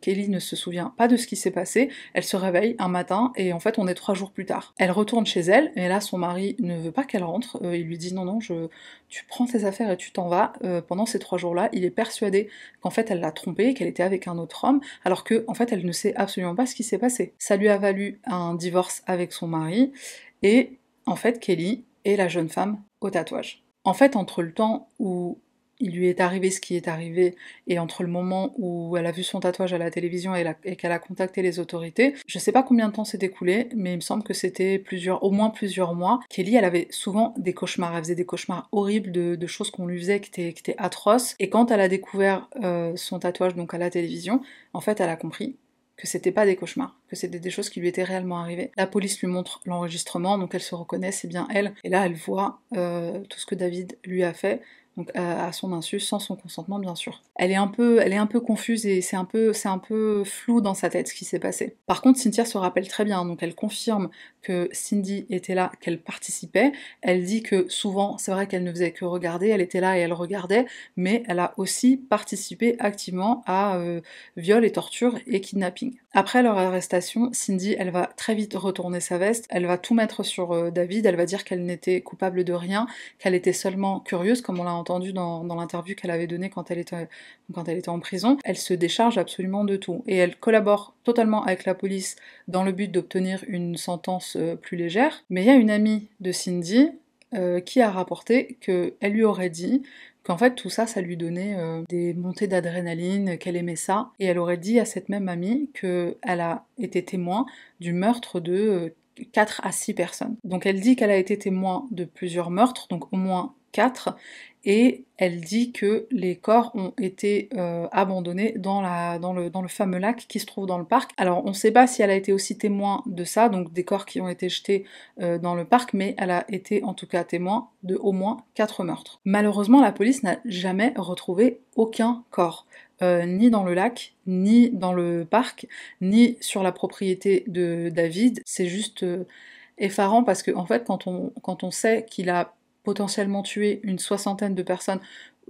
Kelly ne se souvient pas de ce qui s'est passé, elle se réveille un matin et en fait on est trois jours plus tard. Elle retourne chez elle et là son mari ne veut pas qu'elle rentre, euh, il lui dit non non je, tu prends tes affaires et tu t'en vas. Euh, pendant ces trois jours là il est persuadé qu'en fait elle l'a trompé, qu'elle était avec un autre homme alors que en fait elle ne sait absolument pas ce qui s'est passé. Ça lui a valu un divorce avec son mari et en fait Kelly est la jeune femme au tatouage. En fait, entre le temps où il lui est arrivé ce qui est arrivé, et entre le moment où elle a vu son tatouage à la télévision et, qu'elle a contacté les autorités, je sais pas combien de temps s'est écoulé, mais il me semble que c'était plusieurs, au moins plusieurs mois. Kelly, elle avait souvent des cauchemars, elle faisait des cauchemars horribles de, choses qu'on lui faisait qui étaient, atroces, et quand elle a découvert euh, son tatouage donc à la télévision, en fait, elle a compris que c'était pas des cauchemars, que c'était des choses qui lui étaient réellement arrivées. La police lui montre l'enregistrement, donc elle se reconnaît, c'est bien elle. Et là, elle voit euh, tout ce que David lui a fait donc à, son insu, sans son consentement bien sûr. Elle est un peu, elle est un peu confuse et c'est un peu, c'est un peu flou dans sa tête ce qui s'est passé. Par contre, Cynthia se rappelle très bien, donc elle confirme que Cindy était là, qu'elle participait. Elle dit que souvent, c'est vrai qu'elle ne faisait que regarder, elle était là et elle regardait, mais elle a aussi participé activement à euh, viol et torture et kidnapping. Après leur arrestation, Cindy, elle va très vite retourner sa veste, elle va tout mettre sur euh, David, elle va dire qu'elle n'était coupable de rien, qu'elle était seulement curieuse, comme on l'a entendu dans, dans l'interview qu'elle avait donnée quand elle, était, quand elle était en prison, elle se décharge absolument de tout. Et elle collabore totalement avec la police dans le but d'obtenir une sentence euh, plus légère. Mais il y a une amie de Cindy euh, qui a rapporté qu'elle lui aurait dit qu'en fait tout ça, ça lui donnait euh, des montées d'adrénaline, qu'elle aimait ça, et elle aurait dit à cette même amie qu'elle a été témoin du meurtre de 4 à 6 personnes. Donc elle dit qu'elle a été témoin de plusieurs meurtres, donc au moins 4, et elle dit que les corps ont été euh, abandonnés dans, le, fameux lac qui se trouve dans le parc. Alors on ne sait pas si elle a été aussi témoin de ça, donc des corps qui ont été jetés euh, dans le parc, mais elle a été en tout cas témoin de au moins 4 meurtres. Malheureusement, la police n'a jamais retrouvé aucun corps. Euh, ni dans le lac, ni dans le parc, ni sur la propriété de David. C'est juste effarant parce que fait quand on sait qu'il a potentiellement tué une soixantaine de personnes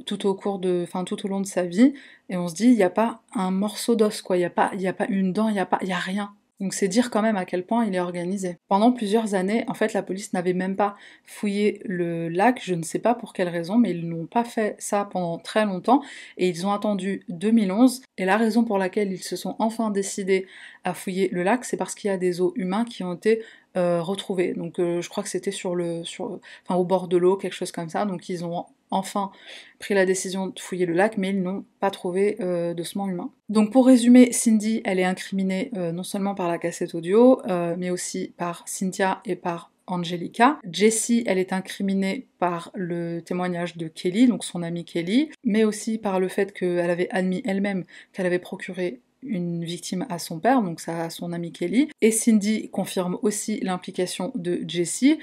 tout au cours de, enfin tout au long de sa vie, et on se dit il n'y a pas un morceau d'os quoi, il n'y a pas, il a pas une dent, il n'y a pas, il y a rien. Donc c'est dire quand même à quel point il est organisé. Pendant plusieurs années, en fait, la police n'avait même pas fouillé le lac, je ne sais pas pour quelle raison, mais ils n'ont pas fait ça pendant très longtemps et ils ont attendu 2011. Et la raison pour laquelle ils se sont enfin décidés à fouiller le lac, c'est parce qu'il y a des os humains qui ont été euh, retrouvés. Donc euh, je crois que c'était sur le, sur, enfin, au bord de l'eau, quelque chose comme ça. Donc ils ont enfin pris la décision de fouiller le lac, mais ils n'ont pas trouvé euh, d'ossements humains. Donc pour résumer, Cindy, elle est incriminée non seulement par la cassette audio, mais aussi par Cynthia et par Angelica. Jessie, elle est incriminée par le témoignage de Kelly, donc son amie Kelly, mais aussi par le fait qu'elle avait admis elle-même qu'elle avait procuré une victime à son père, donc ça à son ami Kelly. Et Cindy confirme aussi l'implication de Jessie,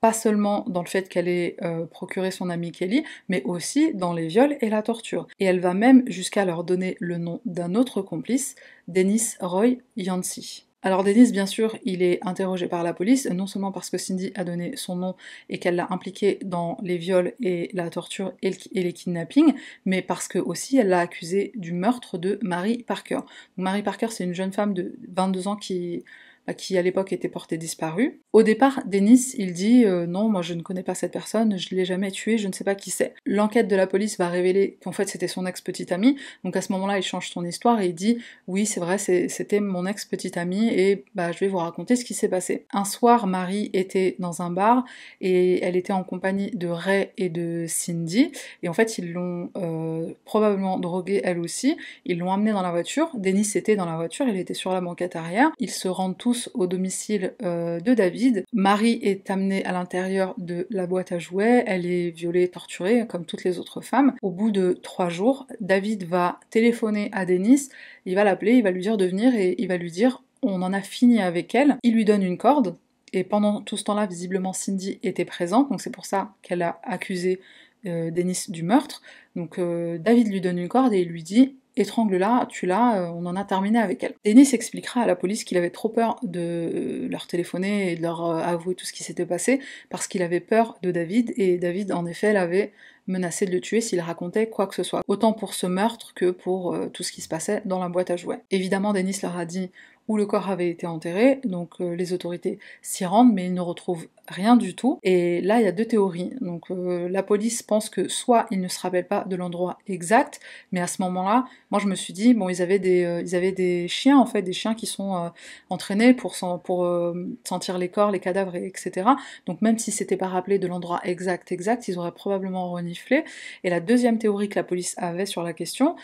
pas seulement dans le fait qu'elle ait euh, procuré son ami Kelly, mais aussi dans les viols et la torture. Et elle va même jusqu'à leur donner le nom d'un autre complice, Dennis Roy Yancey. Alors Dennis, bien sûr, il est interrogé par la police, non seulement parce que Cindy a donné son nom et qu'elle l'a impliqué dans les viols et la torture et, les kidnappings, mais parce que aussi elle l'a accusé du meurtre de Mary Parker. Mary Parker, c'est une jeune femme de 22 ans qui qui à l'époque était porté disparu. Au départ, Dennis, il dit euh, non, moi je ne connais pas cette personne, je l'ai jamais tué, je ne sais pas qui c'est. L'enquête de la police va révéler qu'en fait c'était son ex-petite amie, donc à ce moment-là il change son histoire et il dit oui c'est vrai c'était mon ex-petite amie et bah je vais vous raconter ce qui s'est passé. Un soir, Marie était dans un bar et elle était en compagnie de Ray et de Cindy et en fait ils l'ont euh, probablement droguée elle aussi, ils l'ont amenée dans la voiture, Dennis était dans la voiture, il était sur la banquette arrière, ils se rendent tous au domicile euh, de David. Marie est amenée à l'intérieur de la boîte à jouets, elle est violée, torturée, comme toutes les autres femmes. Au bout de trois jours, David va téléphoner à Dennis, il va l'appeler, il va lui dire de venir et il va lui dire on en a fini avec elle. Il lui donne une corde, et pendant tout ce temps-là, visiblement, Cindy était présente, donc c'est pour ça qu'elle a accusé euh, du meurtre. Donc euh, David lui donne une corde et il lui dit étrangle-la, tu l'as, euh, on en a terminé avec elle. Denis expliquera à la police qu'il avait trop peur de leur téléphoner et de leur euh, avouer tout ce qui s'était passé parce qu'il avait peur de David et David en effet l'avait menacé de le tuer s'il racontait quoi que ce soit, autant pour ce meurtre que pour euh, tout ce qui se passait dans la boîte à jouets. Évidemment, Denis leur a dit où le corps avait été enterré, donc euh, les autorités s'y rendent, mais ils ne retrouvent rien du tout. Et là, il y a deux théories. Donc euh, la police pense que soit ils ne se rappellent pas de l'endroit exact, mais à ce moment-là, moi je me suis dit, bon, ils avaient des, euh, chiens, en fait, des chiens qui sont entraînés pour, pour sentir les corps, les cadavres, etc. Donc même si c'était pas rappelé de l'endroit exact, exact, ils auraient probablement reniflé. Et la deuxième théorie que la police avait sur la question,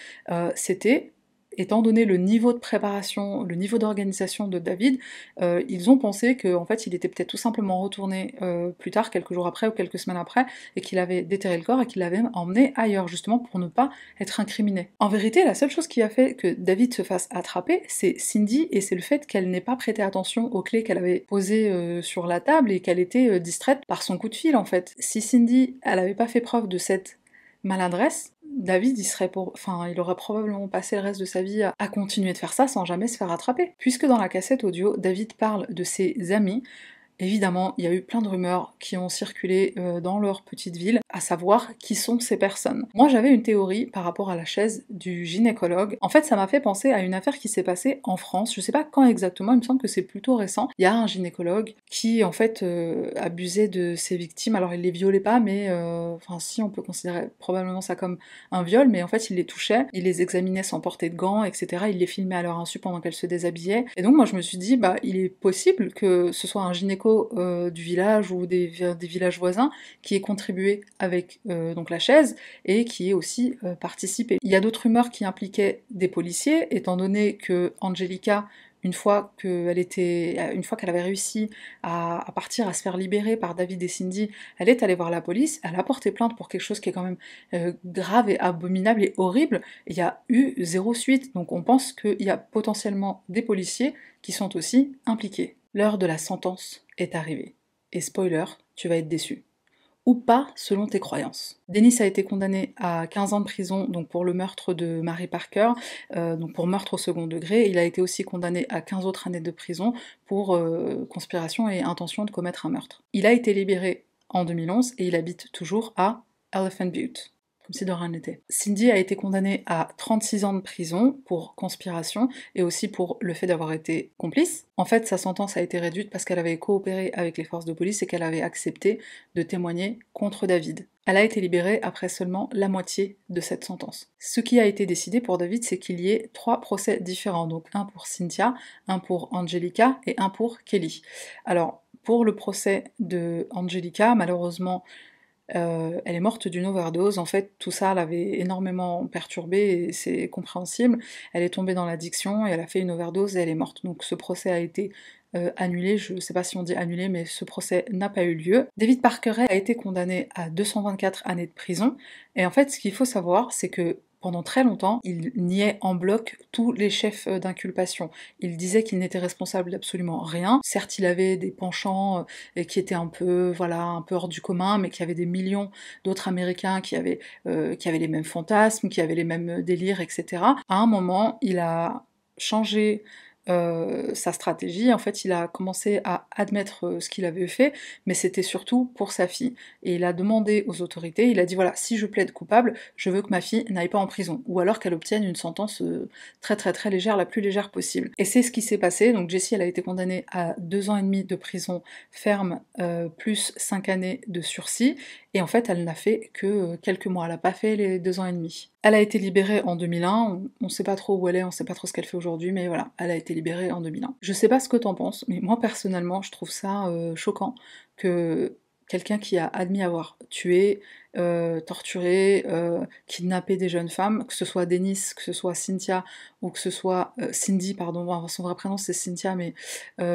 c'était étant donné le niveau de préparation, le niveau d'organisation de David, euh, ils ont pensé qu'en fait il était peut-être tout simplement retourné euh, plus tard, quelques jours après ou quelques semaines après, et qu'il avait déterré le corps et qu'il l'avait emmené ailleurs, justement pour ne pas être incriminé. En vérité, la seule chose qui a fait que David se fasse attraper, c'est Cindy, et c'est le fait qu'elle n'ait pas prêté attention aux clés qu'elle avait posées euh, sur la table et qu'elle était distraite par son coup de fil en fait. Si Cindy, elle n'avait pas fait preuve de cette maladresse, David, il serait pour, enfin, il aurait probablement passé le reste de sa vie à, continuer de faire ça sans jamais se faire attraper. Puisque dans la cassette audio, David parle de ses amis, Évidemment, il y a eu plein de rumeurs qui ont circulé euh, dans leur petite ville, à savoir qui sont ces personnes. Moi, j'avais une théorie par rapport à la chaise du gynécologue. En fait, ça m'a fait penser à une affaire qui s'est passée en France. Je sais pas quand exactement, il me semble que c'est plutôt récent. Il y a un gynécologue qui, en fait, euh, abusait de ses victimes. Alors, il les violait pas, mais euh, si, on peut considérer probablement ça comme un viol, mais en fait, il les touchait, il les examinait sans porter de gants, etc. Il les filmait à leur insu pendant qu'elles se déshabillaient. Et donc, moi, je me suis dit, bah, il est possible que ce soit un euh, du village ou des, villages voisins qui ait contribué avec euh, donc la chaise et qui ait aussi euh, participé. Il y a d'autres rumeurs qui impliquaient des policiers, étant donné que Angelica une fois qu'elle était, une fois qu'elle avait réussi à, partir, à se faire libérer par David et Cindy, elle est allée voir la police, elle a porté plainte pour quelque chose qui est quand même grave et abominable et horrible. Il y a eu zéro suite, donc on pense qu'il y a potentiellement des policiers qui sont aussi impliqués. L'heure de la sentence est arrivée. Et spoiler, tu vas être déçu. Ou pas selon tes croyances. Dennis a été condamné à 15 ans de prison donc pour le meurtre de Mary Parker, euh, donc pour meurtre au second degré. Il a été aussi condamné à 15 autres années de prison pour euh, conspiration et intention de commettre un meurtre. Il a été libéré en 2011 et il habite toujours à Elephant Butte comme si de rien n'était. Cindy a été condamnée à 36 ans de prison pour conspiration et aussi pour le fait d'avoir été complice. En fait, sa sentence a été réduite parce qu'elle avait coopéré avec les forces de police et qu'elle avait accepté de témoigner contre David. Elle a été libérée après seulement la moitié de cette sentence. Ce qui a été décidé pour David, c'est qu'il y ait trois procès différents, donc un pour Cynthia, un pour Angelica et un pour Kelly. Alors, pour le procès de Angelica, malheureusement, euh, elle est morte d'une overdose. En fait, tout ça l'avait énormément perturbée et c'est compréhensible. Elle est tombée dans l'addiction et elle a fait une overdose et elle est morte. Donc ce procès a été euh, annulé. Je ne sais pas si on dit annulé, mais ce procès n'a pas eu lieu. David Parker a été condamné à 224 années de prison. Et en fait, ce qu'il faut savoir, c'est que pendant très longtemps, il niait en bloc tous les chefs euh, d'inculpation. Il disait qu'il n'était responsable d'absolument rien. Certes, il avait des penchants euh, qui étaient un peu, voilà, un peu hors du commun, mais qu'il y avait des millions d'autres Américains qui avaient, euh, qui avaient les mêmes fantasmes, qui avaient les mêmes délires, etc. À un moment, il a changé euh, sa stratégie. En fait, il a commencé à admettre euh, ce qu'il avait fait, mais c'était surtout pour sa fille. Et il a demandé aux autorités, il a dit voilà, si je plaide coupable, je veux que ma fille n'aille pas en prison, ou alors qu'elle obtienne une sentence euh, très très très légère, la plus légère possible. Et c'est ce qui s'est passé. Donc Jessie, elle a été condamnée à deux ans et demi de prison ferme, plus cinq années de sursis, et en fait, elle n'a fait que quelques mois. Elle n'a pas fait les deux ans et demi. Elle a été libérée en 2001, on ne sait pas trop où elle est, on ne sait pas trop ce qu'elle fait aujourd'hui, mais voilà, elle a été libérée en 2001. Je sais pas ce que t'en penses, mais moi personnellement, je trouve ça euh, choquant que quelqu'un qui a admis avoir tué, euh, torturé, euh, kidnappé des jeunes femmes, que ce soit Denis, que ce soit Cynthia ou que ce soit euh, Cindy, pardon, son vrai prénom c'est Cynthia, mais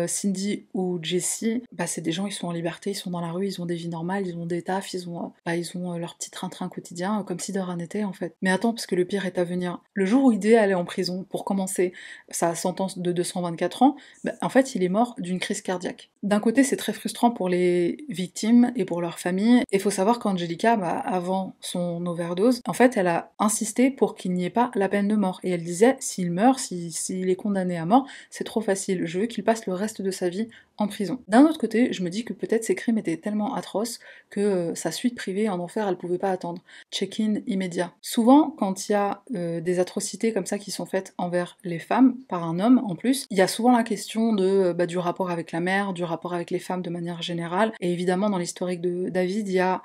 Cindy ou Jessie, bah, c'est des gens, ils sont en liberté, ils sont dans la rue, ils ont des vies normales, ils ont des tafs, ils ont, bah, ils ont leur petit train-train quotidien, comme si de rien n'était en fait. Mais attends, parce que le pire est à venir. Le jour où devait aller en prison pour commencer sa sentence de 224 ans, bah, en fait, il est mort d'une crise cardiaque. D'un côté, c'est très frustrant pour les victimes et pour leurs familles. Il faut savoir qu'Angelica, bah, avant son overdose, en fait, elle a insisté pour qu'il n'y ait pas la peine de mort. Et elle disait, s'il meurt, s'il est condamné à mort, c'est trop facile. Je veux qu'il passe le reste de sa vie en prison. D'un autre côté, je me dis que peut-être ces crimes étaient tellement atroces que euh, sa suite privée en enfer, elle pouvait pas attendre. Check-in immédiat. Souvent, quand il y a euh, des atrocités comme ça qui sont faites envers les femmes, par un homme en plus, il y a souvent la question de, euh, bah, du rapport avec la mère, du rapport avec les femmes de manière générale. Et évidemment, dans l'historique de David, il y a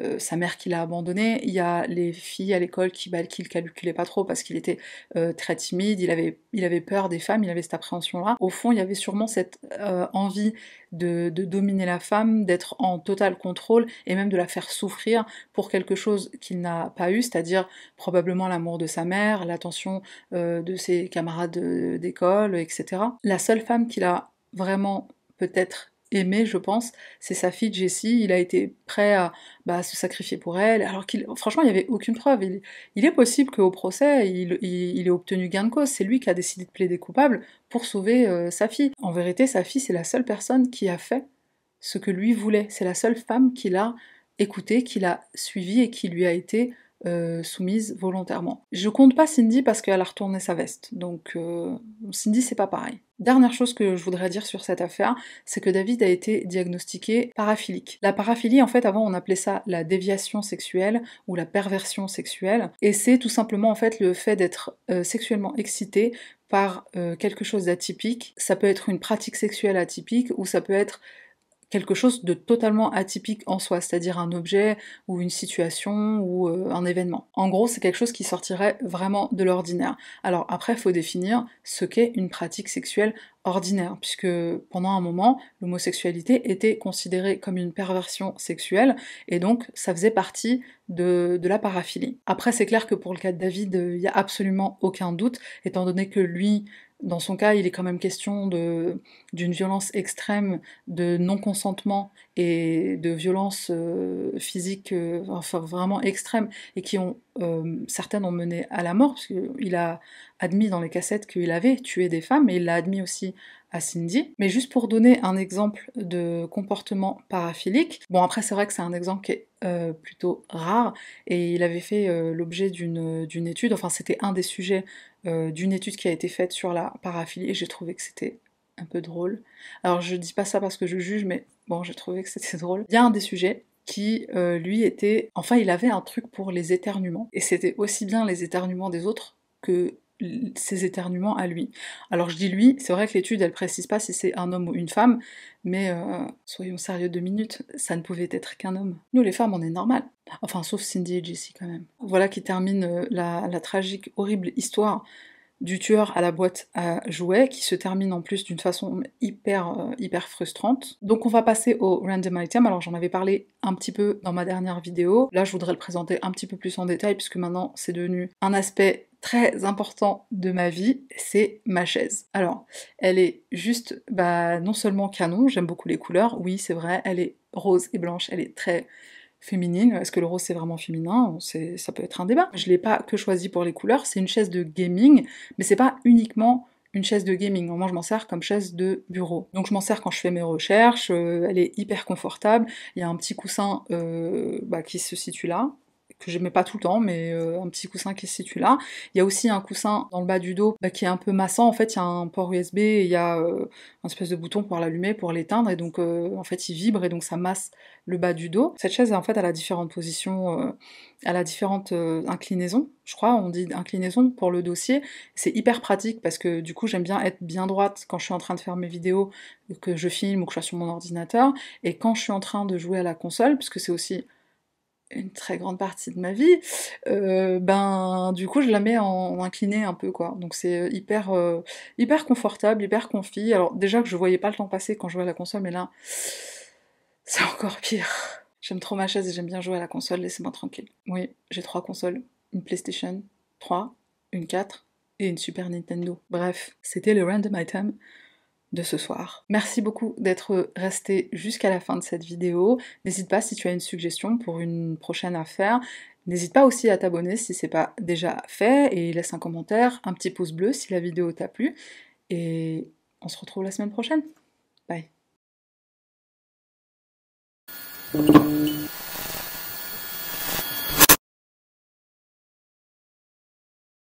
euh, sa mère qui l'a abandonné, il y a les filles à l'école qui, bah, le calculaient pas trop parce qu'il était euh, très timide, il avait, il avait peur des femmes, il avait cette appréhension-là. Au fond, il y avait sûrement cette euh, envie de, de, dominer la femme, d'être en total contrôle et même de la faire souffrir pour quelque chose qu'il n'a pas eu, c'est-à-dire probablement l'amour de sa mère, l'attention de ses camarades d'école, etc. La seule femme qu'il a vraiment peut-être aimé, je pense, c'est sa fille Jessie. Il a été prêt à, bah, se sacrifier pour elle, alors qu'il, franchement, il n'y avait aucune preuve. Il, est possible qu'au procès, il, ait obtenu gain de cause. C'est lui qui a décidé de plaider coupable pour sauver euh, sa fille. En vérité, sa fille, c'est la seule personne qui a fait ce que lui voulait. C'est la seule femme qui l'a écouté, qui l'a suivi et qui lui a été euh, soumise volontairement. Je compte pas Cindy parce qu'elle a retourné sa veste, donc euh, Cindy c'est pas pareil. Dernière chose que je voudrais dire sur cette affaire, c'est que David a été diagnostiqué paraphilique. La paraphilie, en fait, avant on appelait ça la déviation sexuelle ou la perversion sexuelle, et c'est tout simplement en fait le fait d'être euh, sexuellement excité par quelque chose d'atypique. Ça peut être une pratique sexuelle atypique ou ça peut être quelque chose de totalement atypique en soi, c'est-à-dire un objet ou une situation ou euh, un événement. En gros, c'est quelque chose qui sortirait vraiment de l'ordinaire. Alors après, faut définir ce qu'est une pratique sexuelle ordinaire, puisque pendant un moment, l'homosexualité était considérée comme une perversion sexuelle, et donc ça faisait partie de, de la paraphilie. Après, c'est clair que pour le cas de David, il n'y a absolument aucun doute, étant donné que lui dans son cas, il est quand même question d'une violence extrême, de non-consentement et de violence euh, physique euh, vraiment extrême et qui ont euh, certaines ont mené à la mort, parce qu'il a admis dans les cassettes qu'il avait tué des femmes, et il l'a admis aussi à Cindy. Mais juste pour donner un exemple de comportement paraphilique, bon après c'est vrai que c'est un exemple qui est plutôt rare, et il avait fait l'objet d'une étude, enfin c'était un des sujets d'une étude qui a été faite sur la paraphilie et j'ai trouvé que c'était un peu drôle. Alors je dis pas ça parce que je juge, mais bon, j'ai trouvé que c'était (laughs) drôle. Il y a un des sujets qui, euh, lui, était... Enfin, il avait un truc pour les éternuements. Et c'était aussi bien les éternuements des autres que ses éternuements à lui. Alors je dis lui, c'est vrai que l'étude elle précise pas si c'est un homme ou une femme, mais euh, soyons sérieux deux minutes, ça ne pouvait être qu'un homme. Nous les femmes on est normal. Enfin sauf Cindy et Jessie quand même. Voilà qui termine euh, la, la tragique, horrible histoire du tueur à la boîte à jouets, qui se termine en plus d'une façon hyper, euh, hyper frustrante. Donc on va passer au random item, alors j'en avais parlé un petit peu dans ma dernière vidéo, là je voudrais le présenter un petit peu plus en détail, puisque maintenant c'est devenu un aspect très important de ma vie, c'est ma chaise. Alors, elle est juste, bah, non seulement canon, j'aime beaucoup les couleurs, oui, c'est vrai, elle est rose et blanche, elle est très féminine. Est-ce que le rose c'est vraiment féminin? Ça peut être un débat. Je l'ai pas que choisi pour les couleurs, c'est une chaise de gaming, mais c'est pas uniquement une chaise de gaming. Moi, je m'en sers comme chaise de bureau. Donc, je m'en sers quand je fais mes recherches. Euh, elle est hyper confortable. Il y a un petit coussin euh, bah, qui se situe là que mets pas tout le temps, mais euh, un petit coussin qui se situe là. Il y a aussi un coussin dans le bas du dos bah, qui est un peu massant. En fait, il y a un port USB et il y a euh, un espèce de bouton pour l'allumer, pour l'éteindre, et donc euh, en fait, il vibre et donc ça masse le bas du dos. Cette chaise, en fait, elle a différentes positions, elle a différentes inclinaisons. Je crois, on dit inclinaison pour le dossier. C'est hyper pratique parce que du coup, j'aime bien être bien droite quand je suis en train de faire mes vidéos, que je filme ou que je suis sur mon ordinateur, et quand je suis en train de jouer à la console, puisque c'est aussi une très grande partie de ma vie, euh, ben du coup je la mets en, incliné un peu quoi. Donc c'est hyper euh, hyper confortable, hyper confi. Alors déjà que je voyais pas le temps passer quand je jouais à la console, mais là c'est encore pire. J'aime trop ma chaise et j'aime bien jouer à la console, laissez-moi tranquille. Oui, j'ai trois consoles, une PlayStation 3, une 4 et une Super Nintendo. Bref, c'était le random item de ce soir. Merci beaucoup d'être resté jusqu'à la fin de cette vidéo. N'hésite pas si tu as une suggestion pour une prochaine affaire. N'hésite pas aussi à t'abonner si c'est pas déjà fait et laisse un commentaire, un petit pouce bleu si la vidéo t'a plu. Et on se retrouve la semaine prochaine. Bye.